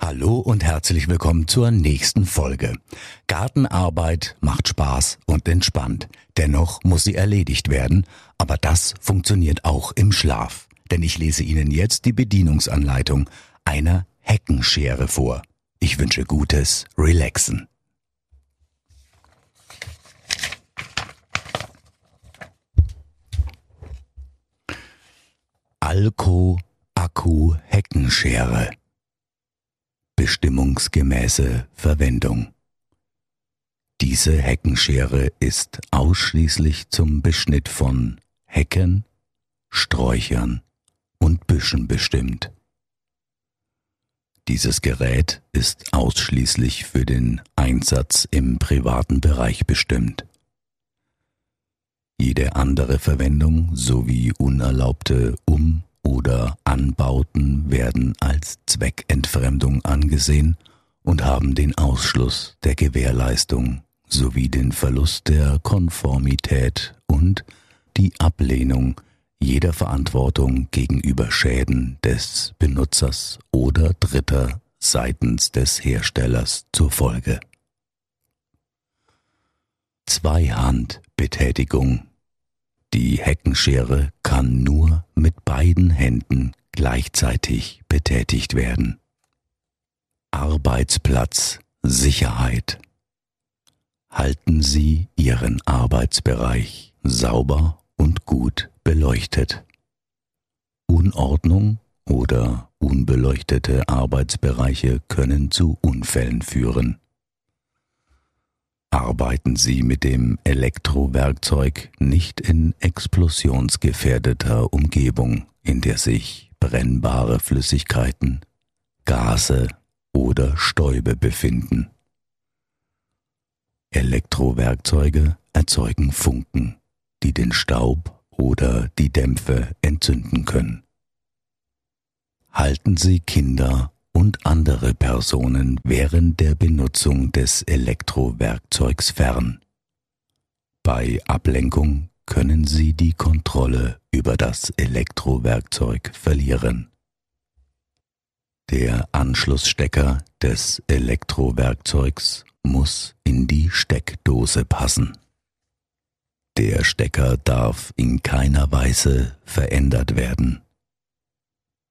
Hallo und herzlich willkommen zur nächsten Folge. Gartenarbeit macht Spaß und entspannt. Dennoch muss sie erledigt werden, aber das funktioniert auch im Schlaf. Denn ich lese Ihnen jetzt die Bedienungsanleitung einer Heckenschere vor. Ich wünsche gutes Relaxen. Alco Akku Heckenschere bestimmungsgemäße Verwendung. Diese Heckenschere ist ausschließlich zum Beschnitt von Hecken, Sträuchern und Büschen bestimmt. Dieses Gerät ist ausschließlich für den Einsatz im privaten Bereich bestimmt. Jede andere Verwendung sowie unerlaubte Um- oder Anbauten werden als Zweckentfremdung angesehen und haben den Ausschluss der Gewährleistung sowie den Verlust der Konformität und die Ablehnung jeder Verantwortung gegenüber Schäden des Benutzers oder Dritter seitens des Herstellers zur Folge. Zweihandbetätigung die Heckenschere kann nur mit beiden Händen gleichzeitig betätigt werden. Arbeitsplatz Sicherheit. Halten Sie Ihren Arbeitsbereich sauber und gut beleuchtet. Unordnung oder unbeleuchtete Arbeitsbereiche können zu Unfällen führen. Arbeiten Sie mit dem Elektrowerkzeug nicht in explosionsgefährdeter Umgebung, in der sich brennbare Flüssigkeiten, Gase oder Stäube befinden. Elektrowerkzeuge erzeugen Funken, die den Staub oder die Dämpfe entzünden können. Halten Sie Kinder und andere Personen während der Benutzung des Elektrowerkzeugs fern. Bei Ablenkung können Sie die Kontrolle über das Elektrowerkzeug verlieren. Der Anschlussstecker des Elektrowerkzeugs muss in die Steckdose passen. Der Stecker darf in keiner Weise verändert werden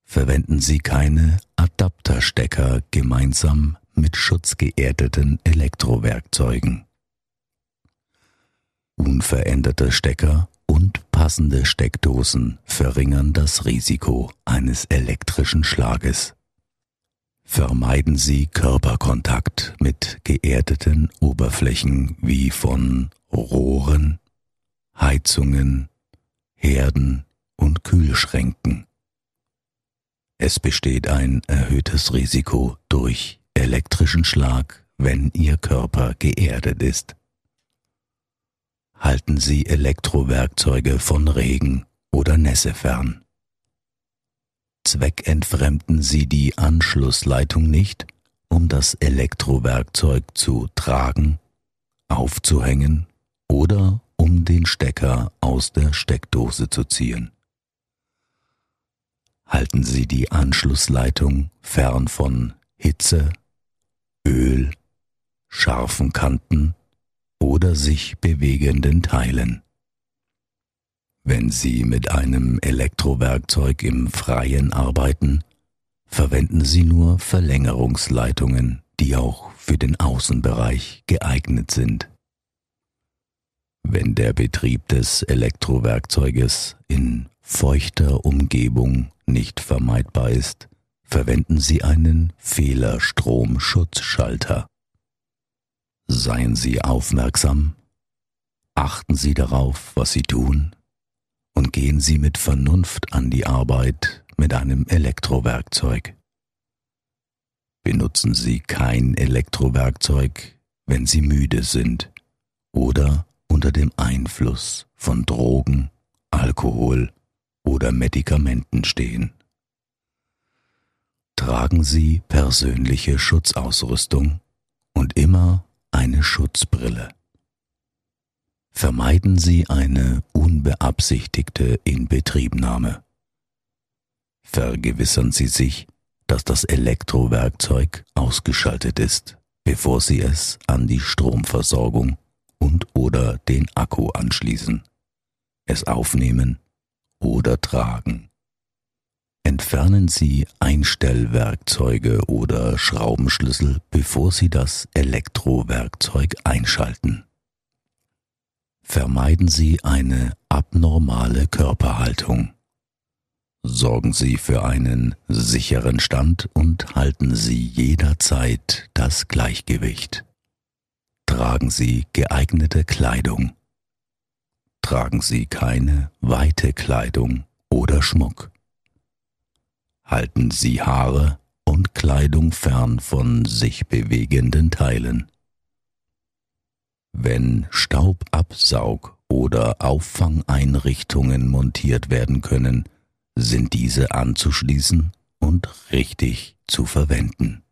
verwenden Sie keine Adapterstecker gemeinsam mit schutzgeerdeten Elektrowerkzeugen. Unveränderte Stecker und passende Steckdosen verringern das Risiko eines elektrischen Schlages. Vermeiden Sie Körperkontakt mit geerdeten Oberflächen wie von Rohren, Heizungen, Herden und Kühlschränken. Es besteht ein erhöhtes Risiko durch elektrischen Schlag, wenn Ihr Körper geerdet ist. Halten Sie Elektrowerkzeuge von Regen oder Nässe fern. Zweckentfremden Sie die Anschlussleitung nicht, um das Elektrowerkzeug zu tragen, aufzuhängen oder um den Stecker aus der Steckdose zu ziehen halten Sie die Anschlussleitung fern von Hitze, Öl, scharfen Kanten oder sich bewegenden Teilen. Wenn Sie mit einem Elektrowerkzeug im Freien arbeiten, verwenden Sie nur Verlängerungsleitungen, die auch für den Außenbereich geeignet sind. Wenn der Betrieb des Elektrowerkzeuges in feuchter Umgebung nicht vermeidbar ist, verwenden Sie einen Fehlerstromschutzschalter. Seien Sie aufmerksam, achten Sie darauf, was Sie tun, und gehen Sie mit Vernunft an die Arbeit mit einem Elektrowerkzeug. Benutzen Sie kein Elektrowerkzeug, wenn Sie müde sind oder unter dem Einfluss von Drogen, Alkohol oder Medikamenten stehen. Tragen Sie persönliche Schutzausrüstung und immer eine Schutzbrille. Vermeiden Sie eine unbeabsichtigte Inbetriebnahme. Vergewissern Sie sich, dass das Elektrowerkzeug ausgeschaltet ist, bevor Sie es an die Stromversorgung und oder den Akku anschließen, es aufnehmen oder tragen. Entfernen Sie Einstellwerkzeuge oder Schraubenschlüssel, bevor Sie das Elektrowerkzeug einschalten. Vermeiden Sie eine abnormale Körperhaltung. Sorgen Sie für einen sicheren Stand und halten Sie jederzeit das Gleichgewicht. Tragen Sie geeignete Kleidung. Tragen Sie keine weite Kleidung oder Schmuck halten Sie Haare und Kleidung fern von sich bewegenden Teilen. Wenn Staubabsaug- oder Auffangeinrichtungen montiert werden können, sind diese anzuschließen und richtig zu verwenden.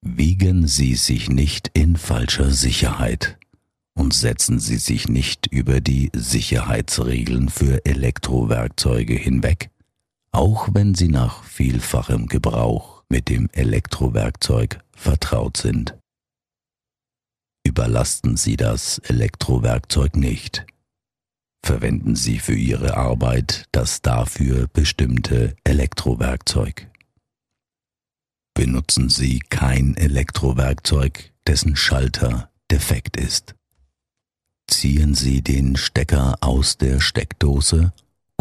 Wiegen Sie sich nicht in falscher Sicherheit und setzen Sie sich nicht über die Sicherheitsregeln für Elektrowerkzeuge hinweg, auch wenn Sie nach vielfachem Gebrauch mit dem Elektrowerkzeug vertraut sind. Überlasten Sie das Elektrowerkzeug nicht. Verwenden Sie für Ihre Arbeit das dafür bestimmte Elektrowerkzeug. Benutzen Sie kein Elektrowerkzeug, dessen Schalter defekt ist. Ziehen Sie den Stecker aus der Steckdose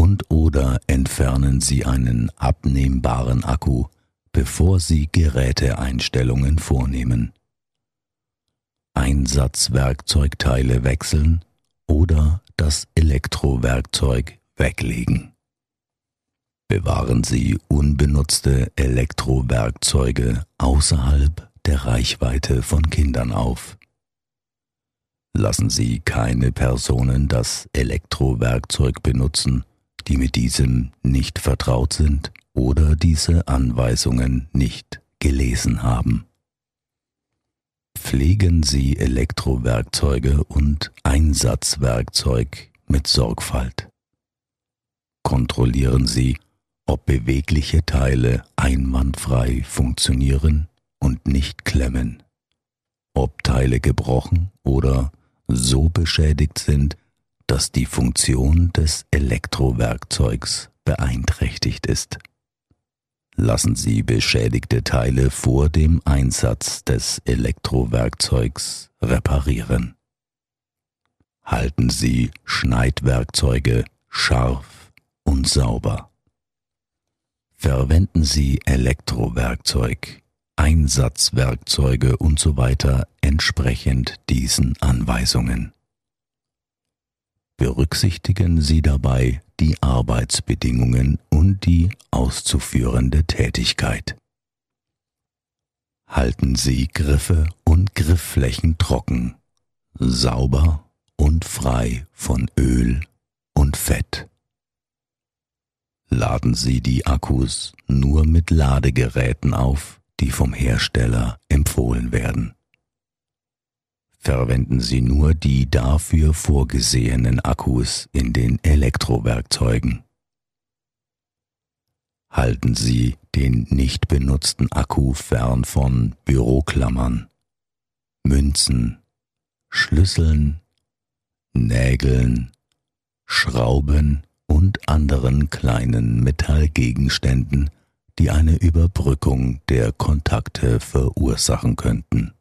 und oder entfernen Sie einen abnehmbaren Akku, bevor Sie Geräteeinstellungen vornehmen. Einsatzwerkzeugteile wechseln oder das Elektrowerkzeug weglegen. Bewahren Sie unbenutzte Elektrowerkzeuge außerhalb der Reichweite von Kindern auf. Lassen Sie keine Personen das Elektrowerkzeug benutzen, die mit diesem nicht vertraut sind oder diese Anweisungen nicht gelesen haben. Pflegen Sie Elektrowerkzeuge und Einsatzwerkzeug mit Sorgfalt. Kontrollieren Sie, ob bewegliche Teile einwandfrei funktionieren und nicht klemmen, ob Teile gebrochen oder so beschädigt sind, dass die Funktion des Elektrowerkzeugs beeinträchtigt ist. Lassen Sie beschädigte Teile vor dem Einsatz des Elektrowerkzeugs reparieren. Halten Sie Schneidwerkzeuge scharf und sauber. Verwenden Sie Elektrowerkzeug, Einsatzwerkzeuge usw. So entsprechend diesen Anweisungen. Berücksichtigen Sie dabei die Arbeitsbedingungen und die auszuführende Tätigkeit. Halten Sie Griffe und Griffflächen trocken, sauber und frei von Öl und Fett. Laden Sie die Akkus nur mit Ladegeräten auf, die vom Hersteller empfohlen werden verwenden Sie nur die dafür vorgesehenen Akkus in den Elektrowerkzeugen. Halten Sie den nicht benutzten Akku fern von Büroklammern, Münzen, Schlüsseln, Nägeln, Schrauben und anderen kleinen Metallgegenständen, die eine Überbrückung der Kontakte verursachen könnten.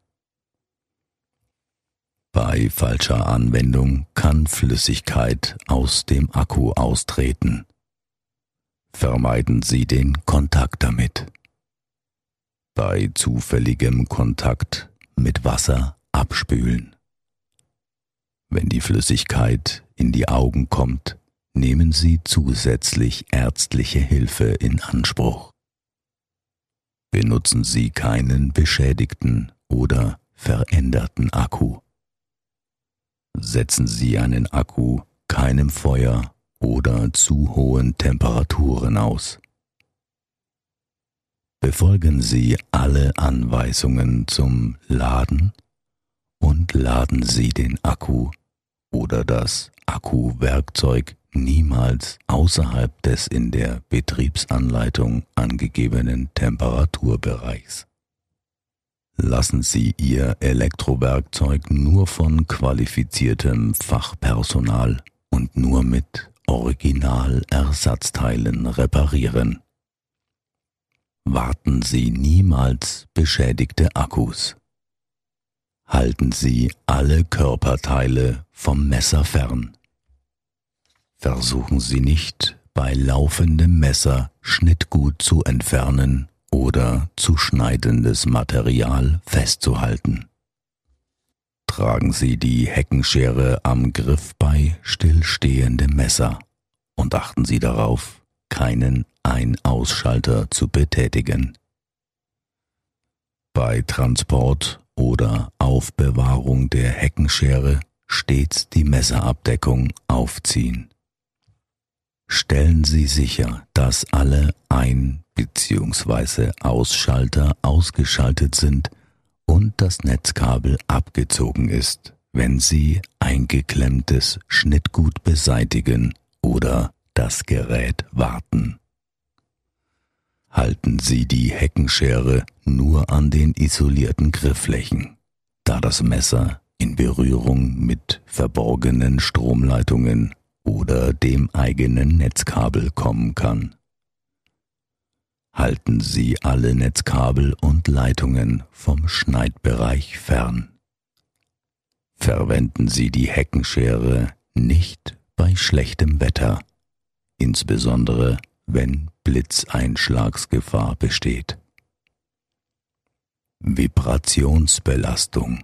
Bei falscher Anwendung kann Flüssigkeit aus dem Akku austreten. Vermeiden Sie den Kontakt damit. Bei zufälligem Kontakt mit Wasser abspülen. Wenn die Flüssigkeit in die Augen kommt, nehmen Sie zusätzlich ärztliche Hilfe in Anspruch. Benutzen Sie keinen beschädigten oder veränderten Akku. Setzen Sie einen Akku keinem Feuer oder zu hohen Temperaturen aus. Befolgen Sie alle Anweisungen zum Laden und laden Sie den Akku oder das Akkuwerkzeug niemals außerhalb des in der Betriebsanleitung angegebenen Temperaturbereichs. Lassen Sie Ihr Elektrowerkzeug nur von qualifiziertem Fachpersonal und nur mit Originalersatzteilen reparieren. Warten Sie niemals beschädigte Akkus. Halten Sie alle Körperteile vom Messer fern. Versuchen Sie nicht, bei laufendem Messer Schnittgut zu entfernen oder zu schneidendes Material festzuhalten. Tragen Sie die Heckenschere am Griff bei stillstehendem Messer und achten Sie darauf, keinen Ein-Ausschalter zu betätigen. Bei Transport oder Aufbewahrung der Heckenschere stets die Messerabdeckung aufziehen. Stellen Sie sicher, dass alle Ein- bzw. Ausschalter ausgeschaltet sind und das Netzkabel abgezogen ist, wenn Sie eingeklemmtes Schnittgut beseitigen oder das Gerät warten. Halten Sie die Heckenschere nur an den isolierten Griffflächen, da das Messer in Berührung mit verborgenen Stromleitungen oder dem eigenen Netzkabel kommen kann. Halten Sie alle Netzkabel und Leitungen vom Schneidbereich fern. Verwenden Sie die Heckenschere nicht bei schlechtem Wetter, insbesondere wenn Blitzeinschlagsgefahr besteht. Vibrationsbelastung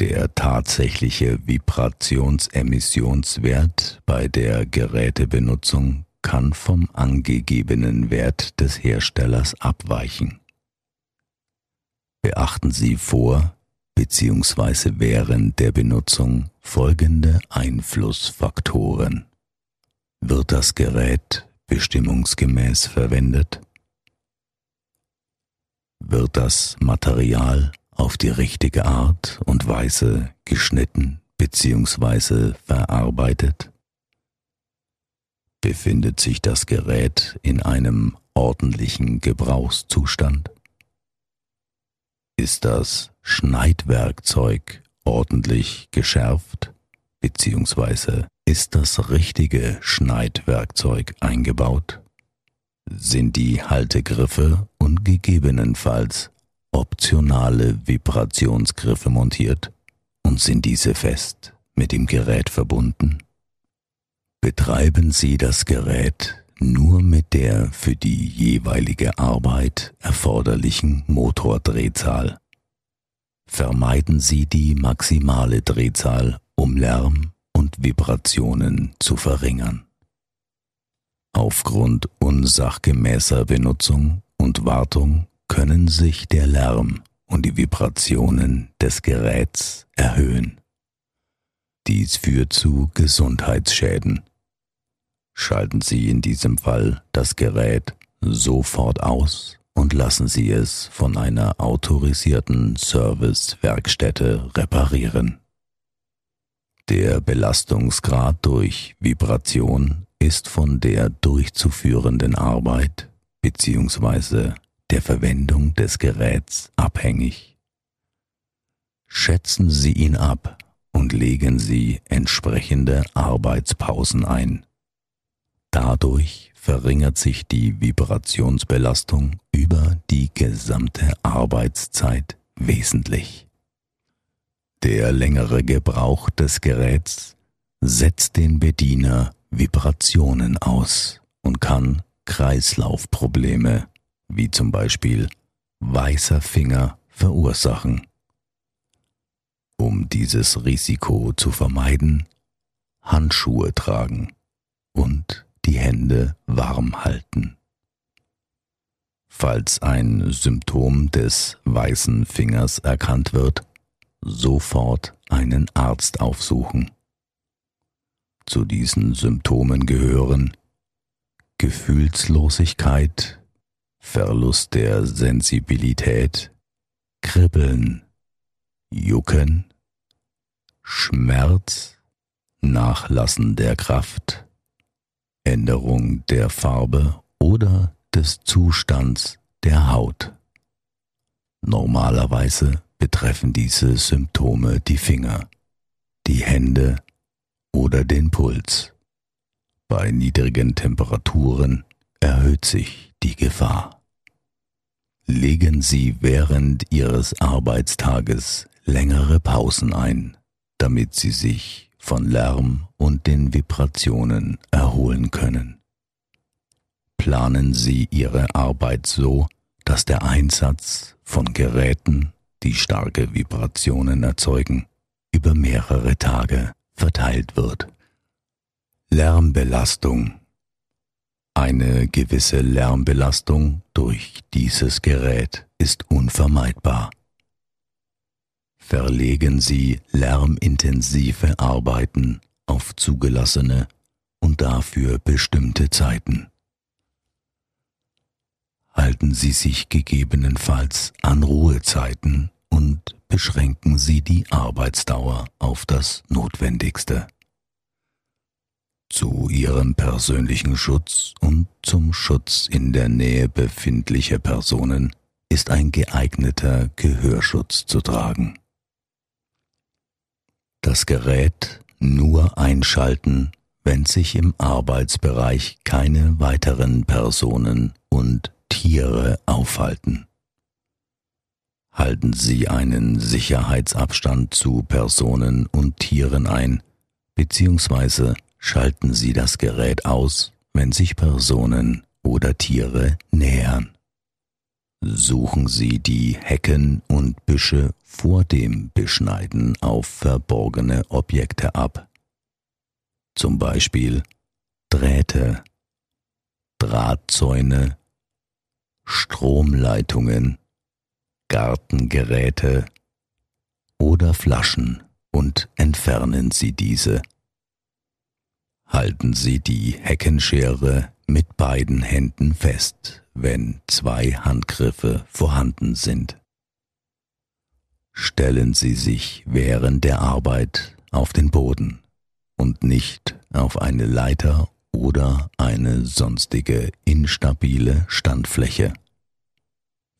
der tatsächliche Vibrationsemissionswert bei der Gerätebenutzung kann vom angegebenen Wert des Herstellers abweichen. Beachten Sie vor bzw. während der Benutzung folgende Einflussfaktoren. Wird das Gerät bestimmungsgemäß verwendet? Wird das Material auf die richtige Art und Weise geschnitten bzw. verarbeitet? Befindet sich das Gerät in einem ordentlichen Gebrauchszustand? Ist das Schneidwerkzeug ordentlich geschärft bzw. ist das richtige Schneidwerkzeug eingebaut? Sind die Haltegriffe und gegebenenfalls optionale Vibrationsgriffe montiert und sind diese fest mit dem Gerät verbunden? Betreiben Sie das Gerät nur mit der für die jeweilige Arbeit erforderlichen Motordrehzahl. Vermeiden Sie die maximale Drehzahl, um Lärm und Vibrationen zu verringern. Aufgrund unsachgemäßer Benutzung und Wartung können sich der Lärm und die Vibrationen des Geräts erhöhen. Dies führt zu Gesundheitsschäden. Schalten Sie in diesem Fall das Gerät sofort aus und lassen Sie es von einer autorisierten Servicewerkstätte reparieren. Der Belastungsgrad durch Vibration ist von der durchzuführenden Arbeit bzw der Verwendung des Geräts abhängig. Schätzen Sie ihn ab und legen Sie entsprechende Arbeitspausen ein. Dadurch verringert sich die Vibrationsbelastung über die gesamte Arbeitszeit wesentlich. Der längere Gebrauch des Geräts setzt den Bediener Vibrationen aus und kann Kreislaufprobleme wie zum Beispiel weißer Finger verursachen. Um dieses Risiko zu vermeiden, Handschuhe tragen und die Hände warm halten. Falls ein Symptom des weißen Fingers erkannt wird, sofort einen Arzt aufsuchen. Zu diesen Symptomen gehören Gefühlslosigkeit, Verlust der Sensibilität, Kribbeln, Jucken, Schmerz, Nachlassen der Kraft, Änderung der Farbe oder des Zustands der Haut. Normalerweise betreffen diese Symptome die Finger, die Hände oder den Puls. Bei niedrigen Temperaturen erhöht sich die Gefahr. Legen Sie während Ihres Arbeitstages längere Pausen ein, damit Sie sich von Lärm und den Vibrationen erholen können. Planen Sie Ihre Arbeit so, dass der Einsatz von Geräten, die starke Vibrationen erzeugen, über mehrere Tage verteilt wird. Lärmbelastung Eine gewisse Lärmbelastung durch dieses Gerät ist unvermeidbar. Verlegen Sie lärmintensive Arbeiten auf zugelassene und dafür bestimmte Zeiten. Halten Sie sich gegebenenfalls an Ruhezeiten und beschränken Sie die Arbeitsdauer auf das Notwendigste. Zu ihrem persönlichen Schutz und zum Schutz in der Nähe befindlicher Personen ist ein geeigneter Gehörschutz zu tragen. Das Gerät nur einschalten, wenn sich im Arbeitsbereich keine weiteren Personen und Tiere aufhalten. Halten Sie einen Sicherheitsabstand zu Personen und Tieren ein, beziehungsweise schalten Sie das Gerät aus, wenn sich Personen oder Tiere nähern. Suchen Sie die Hecken und Büsche vor dem Beschneiden auf verborgene Objekte ab. Zum Beispiel Drähte, Drahtzäune, Stromleitungen, Gartengeräte oder Flaschen und entfernen Sie diese halten Sie die Heckenschere mit beiden Händen fest, wenn zwei Handgriffe vorhanden sind. Stellen Sie sich während der Arbeit auf den Boden und nicht auf eine Leiter oder eine sonstige instabile Standfläche.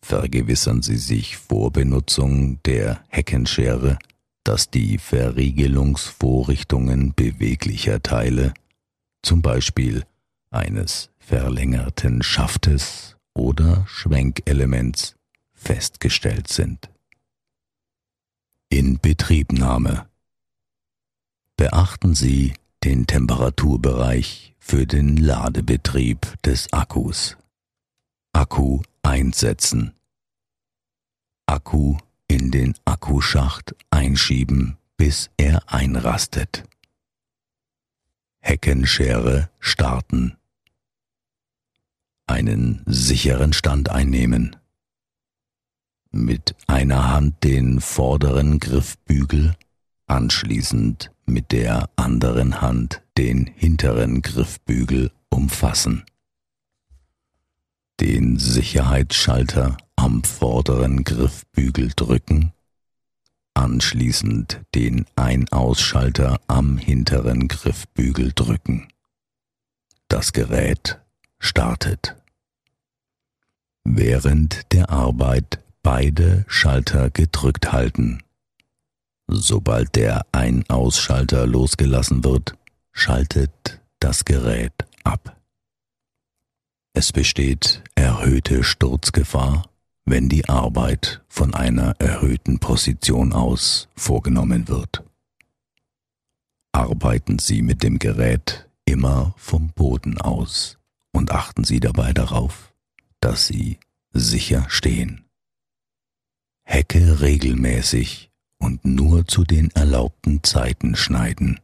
Vergewissern Sie sich vor Benutzung der Heckenschere, dass die Verriegelungsvorrichtungen beweglicher Teile, zum Beispiel eines verlängerten Schaftes oder Schwenkelements, festgestellt sind. In Betriebnahme Beachten Sie den Temperaturbereich für den Ladebetrieb des Akkus. Akku einsetzen. Akku in den Akkuschacht einschieben, bis er einrastet. Heckenschere starten. Einen sicheren Stand einnehmen. Mit einer Hand den vorderen Griffbügel, anschließend mit der anderen Hand den hinteren Griffbügel umfassen. Den Sicherheitsschalter am vorderen Griffbügel drücken, anschließend den Ein-Ausschalter am hinteren Griffbügel drücken. Das Gerät startet. Während der Arbeit beide Schalter gedrückt halten. Sobald der Ein-Ausschalter losgelassen wird, schaltet das Gerät ab. Es besteht erhöhte Sturzgefahr wenn die Arbeit von einer erhöhten Position aus vorgenommen wird. Arbeiten Sie mit dem Gerät immer vom Boden aus und achten Sie dabei darauf, dass Sie sicher stehen. Hecke regelmäßig und nur zu den erlaubten Zeiten schneiden.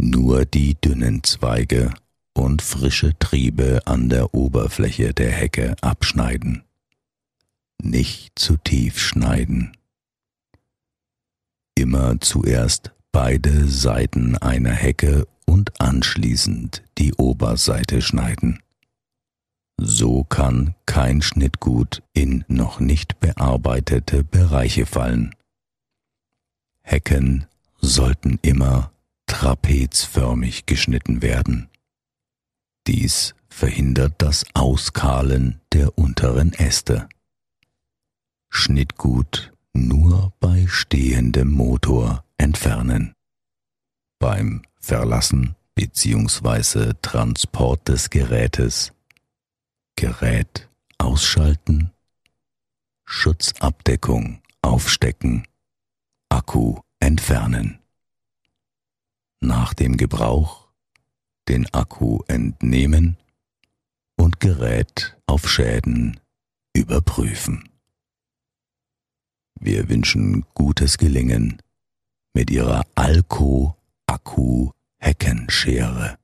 Nur die dünnen Zweige und frische Triebe an der Oberfläche der Hecke abschneiden nicht zu tief schneiden. immer zuerst beide Seiten einer Hecke und anschließend die Oberseite schneiden. So kann kein Schnittgut in noch nicht bearbeitete Bereiche fallen. Hecken sollten immer trapezförmig geschnitten werden. Dies verhindert das Auskahlen der unteren Äste. Schnittgut nur bei stehendem Motor entfernen. Beim Verlassen bzw. Transport des Gerätes Gerät ausschalten, Schutzabdeckung aufstecken, Akku entfernen. Nach dem Gebrauch den Akku entnehmen und Gerät auf Schäden überprüfen. Wir wünschen gutes Gelingen mit Ihrer Alco Akku Heckenschere.